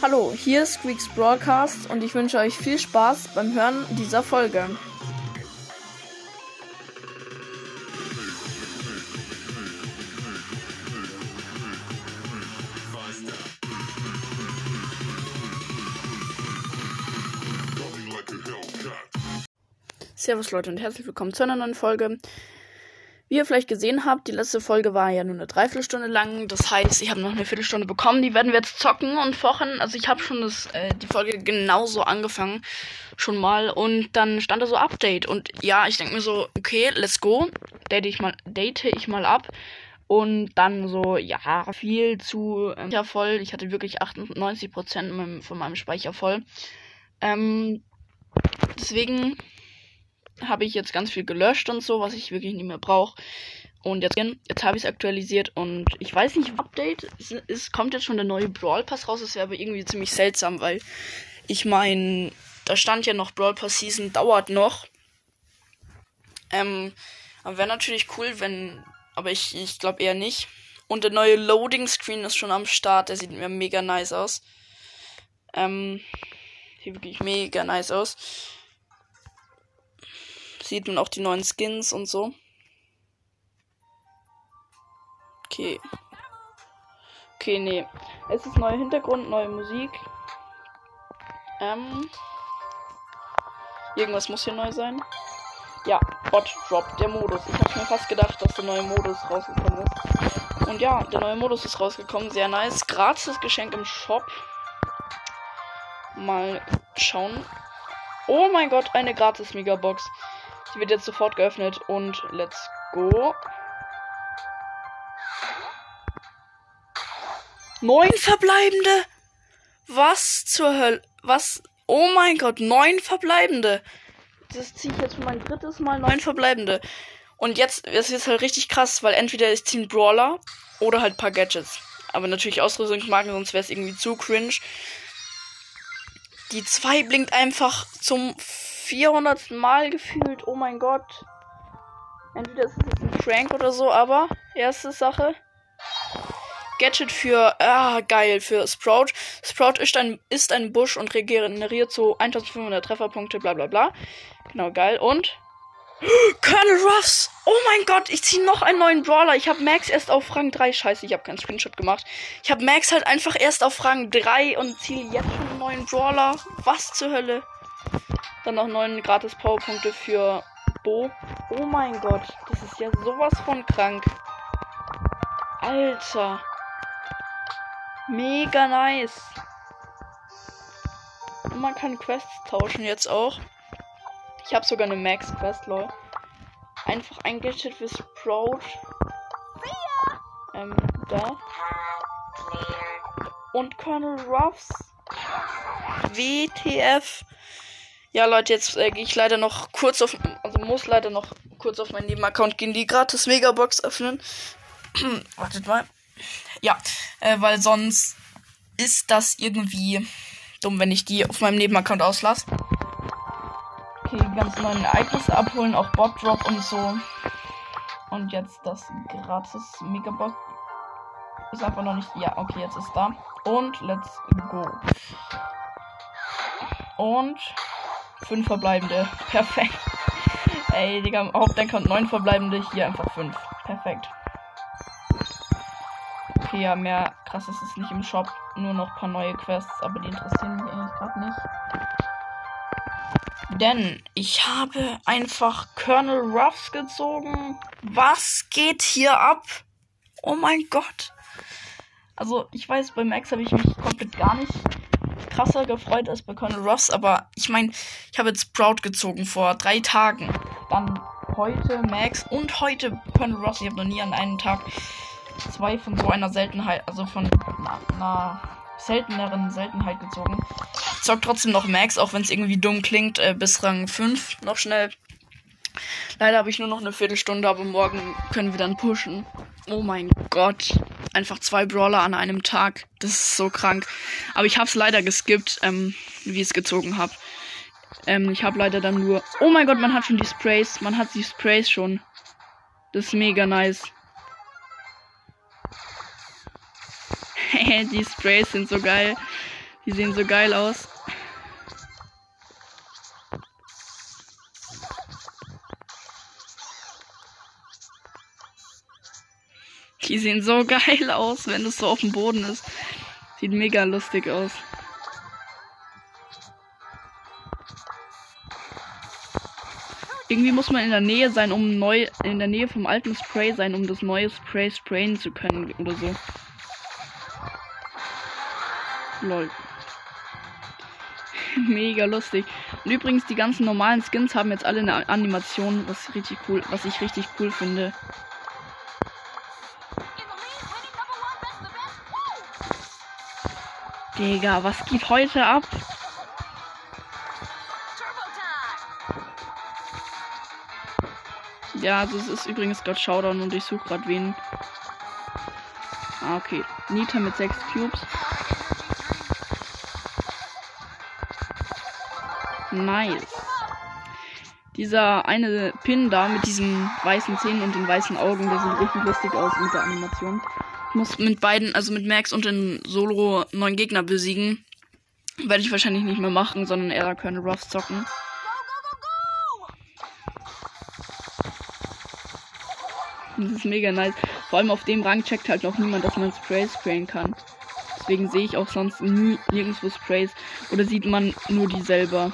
Hallo, hier ist Squeaks Broadcast und ich wünsche euch viel Spaß beim Hören dieser Folge. Servus Leute und herzlich willkommen zu einer neuen Folge. Wie ihr vielleicht gesehen habt, die letzte Folge war ja nur eine Dreiviertelstunde lang. Das heißt, ich habe noch eine Viertelstunde bekommen. Die werden wir jetzt zocken und fochen. Also ich habe schon das, äh, die Folge genauso angefangen. Schon mal. Und dann stand da so Update. Und ja, ich denke mir so, okay, let's go. Date ich mal, date ich mal ab. Und dann so, ja, viel zu ähm, voll. Ich hatte wirklich 98% von meinem Speicher voll. Ähm, deswegen habe ich jetzt ganz viel gelöscht und so, was ich wirklich nicht mehr brauche. Und jetzt, jetzt habe ich es aktualisiert und ich weiß nicht, Update. Es, es kommt jetzt schon der neue Brawl Pass raus. Das wäre aber irgendwie ziemlich seltsam, weil ich meine, da stand ja noch Brawl Pass Season, dauert noch. Ähm, aber wäre natürlich cool, wenn. Aber ich, ich glaube eher nicht. Und der neue Loading Screen ist schon am Start. Der sieht mir mega nice aus. Ähm, sieht wirklich mega nice aus sieht man auch die neuen Skins und so. Okay. Okay, nee. Es ist neuer Hintergrund, neue Musik. Ähm. Irgendwas muss hier neu sein. Ja, Bot Drop, der Modus. Ich habe mir fast gedacht, dass der neue Modus rausgekommen ist. Und ja, der neue Modus ist rausgekommen. Sehr nice. Gratis Geschenk im Shop. Mal schauen. Oh mein Gott, eine gratis Megabox. Die wird jetzt sofort geöffnet und let's go. Neun verbleibende? Was zur Hölle? Was? Oh mein Gott, neun verbleibende. Das ziehe ich jetzt für mein drittes Mal neun verbleibende. Und jetzt ist es halt richtig krass, weil entweder ich ziehe einen Brawler oder halt ein paar Gadgets. Aber natürlich Ausrüstungsmarken, sonst wäre es irgendwie zu cringe. Die 2 blinkt einfach zum 400 Mal gefühlt. Oh mein Gott. Entweder ist es ein Prank oder so, aber erste Sache. Gadget für, ah, geil, für Sprout. Sprout ist ein, ist ein Busch und regeneriert so 1500 Trefferpunkte, bla bla bla. Genau, geil. Und Colonel Ruffs! Oh mein Gott, ich ziehe noch einen neuen Brawler. Ich habe Max erst auf Rang 3. Scheiße, ich habe keinen Screenshot gemacht. Ich habe Max halt einfach erst auf Rang 3 und ziehe jetzt schon einen neuen Brawler. Was zur Hölle? Dann noch neun gratis Powerpunkte für Bo. Oh mein Gott, das ist ja sowas von krank. Alter. Mega nice. Und man kann Quests tauschen jetzt auch. Ich habe sogar eine Max Quest, lol. Einfach ein Gadget für Sprout. Ähm, da. Und Colonel Ruffs. WTF. Ja, Leute, jetzt äh, gehe ich leider noch kurz auf, also muss leider noch kurz auf meinen Nebenaccount gehen, die gratis Megabox öffnen. Wartet mal. Ja, äh, weil sonst ist das irgendwie dumm, wenn ich die auf meinem Nebenaccount auslasse. Okay, die ganzen neuen Ereignisse abholen, auch Bot Drop und so. Und jetzt das gratis Megabox ist einfach noch nicht. Ja, okay, jetzt ist da. Und let's go. Und Fünf verbleibende. Perfekt. Ey, Digga, Hauptaccount neun verbleibende. Hier einfach fünf. Perfekt. Okay, ja, mehr krass ist es nicht im Shop. Nur noch ein paar neue Quests, aber die interessieren mich eigentlich gerade nicht. Denn ich habe einfach Colonel Ruffs gezogen. Was geht hier ab? Oh mein Gott. Also, ich weiß, bei Max habe ich mich komplett gar nicht krasser gefreut als bei Colonel Ross, aber ich meine, ich habe jetzt Sprout gezogen vor drei Tagen. Dann heute Max und heute Colonel Ross. Ich habe noch nie an einem Tag zwei von so einer Seltenheit, also von einer, einer selteneren Seltenheit gezogen. Ich zock trotzdem noch Max, auch wenn es irgendwie dumm klingt, äh, bis Rang 5 noch schnell. Leider habe ich nur noch eine Viertelstunde, aber morgen können wir dann pushen. Oh mein Gott. Einfach zwei Brawler an einem Tag. Das ist so krank. Aber ich habe es leider geskippt, ähm, wie ich es gezogen habe. Ähm, ich habe leider dann nur. Oh mein Gott, man hat schon die Sprays. Man hat die Sprays schon. Das ist mega nice. die Sprays sind so geil. Die sehen so geil aus. Die sehen so geil aus, wenn es so auf dem Boden ist. Sieht mega lustig aus. Irgendwie muss man in der Nähe sein, um neu in der Nähe vom alten Spray sein, um das neue Spray sprayen zu können oder so. Lol. Mega lustig. Und übrigens, die ganzen normalen Skins haben jetzt alle eine Animation, was richtig cool, was ich richtig cool finde. Digga, was geht heute ab? Ja, also es ist übrigens gerade Showdown und ich suche gerade wen. Ah, okay. Nita mit 6 Cubes. Nice. Dieser eine Pin da mit diesen weißen Zähnen und den weißen Augen, der sieht richtig lustig aus mit der Animation. Muss mit beiden, also mit Max und den Solo neun Gegner besiegen. Werde ich wahrscheinlich nicht mehr machen, sondern eher Colonel Ruffs zocken. Das ist mega nice. Vor allem auf dem Rang checkt halt noch niemand, dass man Sprays sprayen kann. Deswegen sehe ich auch sonst nie, nirgendwo Sprays. Oder sieht man nur die selber.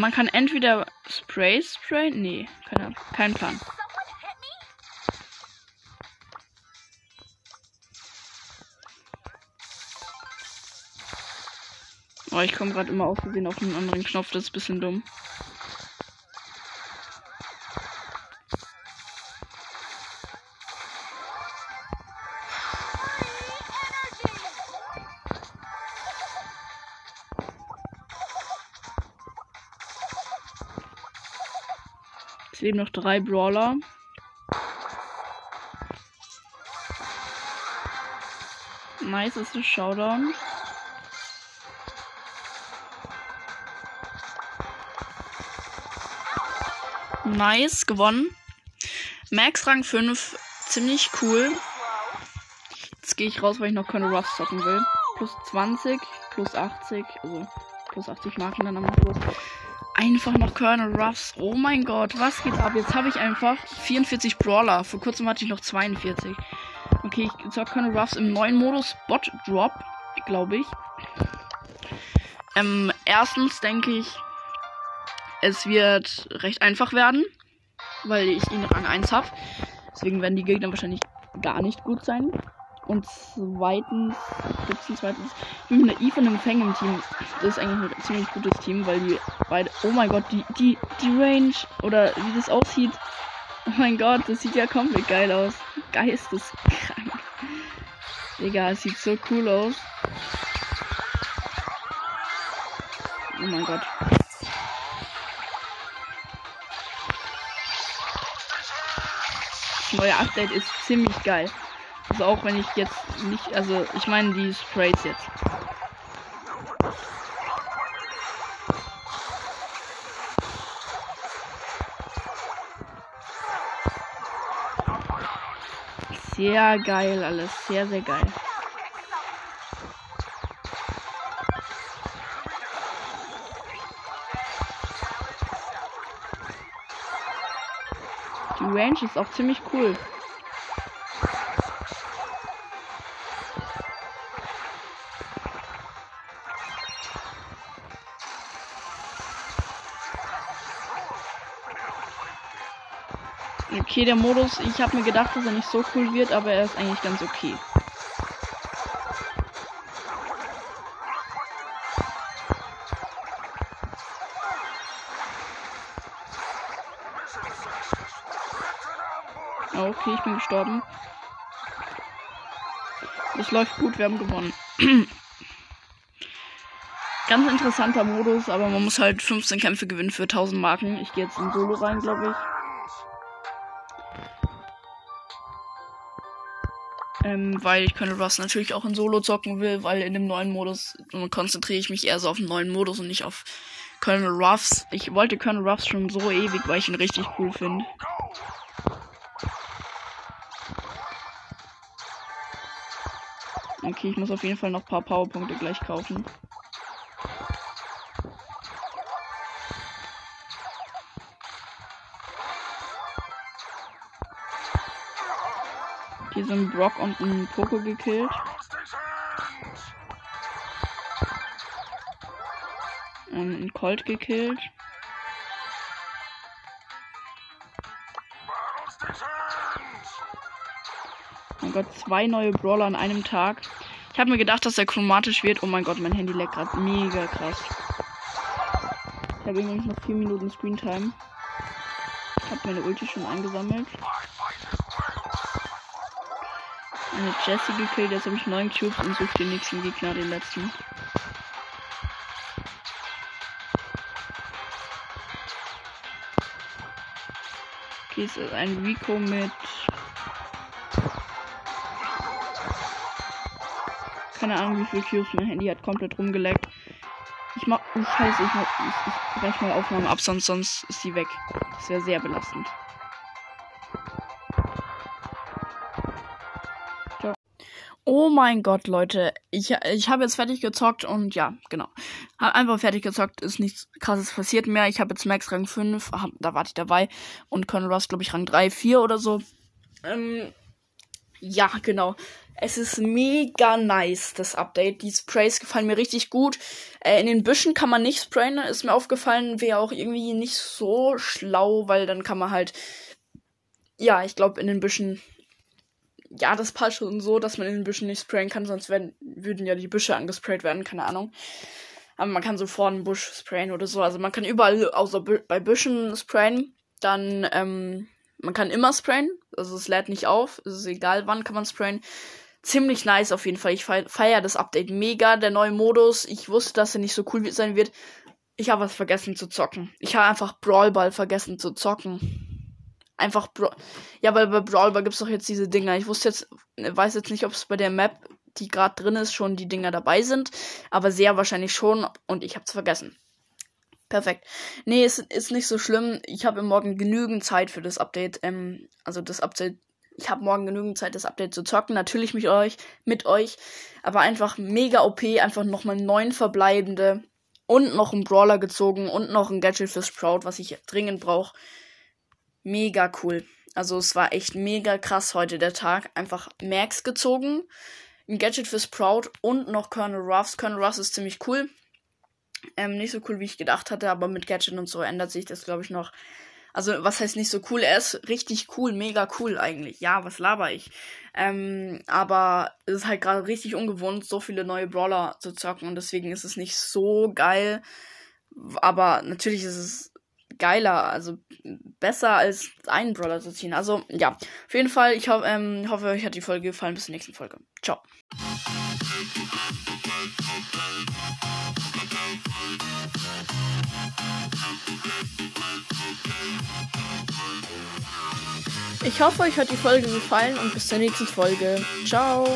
Man kann entweder Spray sprayen. Nee, keine, kein Plan. Oh, ich komme gerade immer Versehen auf einen anderen Knopf, das ist ein bisschen dumm. Es leben noch drei Brawler. Nice ist ein Showdown. Nice, gewonnen. Max Rang 5, ziemlich cool. Jetzt gehe ich raus, weil ich noch keine Ruffs zocken will. Plus 20, plus 80, also plus 80 Marken dann am Schluss einfach noch Colonel Ruffs. Oh mein Gott, was geht ab? Jetzt habe ich einfach 44 Brawler. Vor kurzem hatte ich noch 42. Okay, ich zock Colonel Ruffs im neuen Modus Bot Drop, glaube ich. Ähm, erstens denke ich, es wird recht einfach werden, weil ich ihn Rang 1 habe. Deswegen werden die Gegner wahrscheinlich gar nicht gut sein. Und zweitens, gibt's ein zweites, ich bin mit einer Eve und einem Fang im Team. Das ist eigentlich ein ziemlich gutes Team, weil die beide, oh mein Gott, die, die, die Range oder wie das aussieht. Oh mein Gott, das sieht ja komplett geil aus. Geisteskrank. Digga, es sieht so cool aus. Oh mein Gott. Das neue Update ist ziemlich geil. Also auch wenn ich jetzt nicht, also ich meine die Sprays jetzt. Sehr geil alles, sehr, sehr geil. Die Range ist auch ziemlich cool. Okay, der Modus, ich habe mir gedacht, dass er nicht so cool wird, aber er ist eigentlich ganz okay. Okay, ich bin gestorben. Das läuft gut, wir haben gewonnen. Ganz interessanter Modus, aber man muss halt 15 Kämpfe gewinnen für 1000 Marken. Ich gehe jetzt in Solo rein, glaube ich. Ähm, weil ich Colonel Ruffs natürlich auch in Solo zocken will, weil in dem neuen Modus konzentriere ich mich eher so auf den neuen Modus und nicht auf Colonel Ruffs. Ich wollte Colonel Ruffs schon so ewig, weil ich ihn richtig cool finde. Okay, ich muss auf jeden Fall noch ein paar Powerpunkte gleich kaufen. Hier sind Brock und ein Poco gekillt. Ähm, ein Colt gekillt. mein Gott, zwei neue Brawler an einem Tag. Ich habe mir gedacht, dass er chromatisch wird. Oh mein Gott, mein Handy leckt gerade mega krass. Ich habe übrigens noch vier Minuten Screen Time. Ich habe meine Ulti schon eingesammelt. Eine Jessie gekillt, jetzt habe ich neun Cubes und suche den nächsten Gegner, den letzten. Okay, es ist ein Rico mit keine Ahnung, wie viel Cubes mein Handy hat komplett rumgeleckt. Ich mach. Oh, scheiße, ich, mach, ich, ich mal Aufnahme ab, sonst, sonst ist sie weg. Das wäre sehr belastend. Oh mein Gott, Leute. Ich, ich habe jetzt fertig gezockt und ja, genau. Hab einfach fertig gezockt, ist nichts krasses passiert mehr. Ich habe jetzt Max Rang 5, hab, da war ich dabei. Und Colonel Ross, glaube ich, Rang 3, 4 oder so. Ähm, ja, genau. Es ist mega nice, das Update. Die Sprays gefallen mir richtig gut. Äh, in den Büschen kann man nicht sprayen, ist mir aufgefallen. Wäre auch irgendwie nicht so schlau, weil dann kann man halt. Ja, ich glaube, in den Büschen. Ja, das passt schon so, dass man in den Büschen nicht sprayen kann, sonst werden, würden ja die Büsche angesprayt werden, keine Ahnung. Aber man kann so vor einen Busch sprayen oder so. Also man kann überall außer bei Büschen sprayen. Dann, ähm, man kann immer sprayen. Also es lädt nicht auf. Es ist egal, wann kann man sprayen ziemlich nice auf jeden Fall. Ich feiere das Update mega. Der neue Modus. Ich wusste, dass er nicht so cool sein wird. Ich habe was vergessen zu zocken. Ich habe einfach Brawl Ball vergessen zu zocken. Einfach Brawl. Ja, weil bei Brawl gibt es doch jetzt diese Dinger. Ich wusste jetzt, weiß jetzt nicht, ob es bei der Map, die gerade drin ist, schon die Dinger dabei sind. Aber sehr wahrscheinlich schon. Und ich habe es vergessen. Perfekt. Nee, es ist nicht so schlimm. Ich habe morgen genügend Zeit für das Update. Ähm, also das Update ich habe morgen genügend Zeit, das Update zu zocken. Natürlich mit euch, mit euch. Aber einfach mega OP. Einfach nochmal neun verbleibende. Und noch ein Brawler gezogen. Und noch ein Gadget für Sprout, was ich dringend brauche. Mega cool. Also es war echt mega krass heute der Tag. Einfach Max gezogen. Ein Gadget für Sprout und noch Colonel Ruffs. Colonel Ruffs ist ziemlich cool. Ähm, nicht so cool, wie ich gedacht hatte, aber mit Gadget und so ändert sich das, glaube ich, noch. Also, was heißt nicht so cool? Er ist richtig cool, mega cool eigentlich. Ja, was laber ich? Ähm, aber es ist halt gerade richtig ungewohnt, so viele neue Brawler zu zocken und deswegen ist es nicht so geil. Aber natürlich ist es geiler, also besser als einen Brawler zu ziehen. Also, ja, auf jeden Fall, ich ho ähm, hoffe, euch hat die Folge gefallen. Bis zur nächsten Folge. Ciao. Ich hoffe, euch hat die Folge gefallen und bis zur nächsten Folge. Ciao.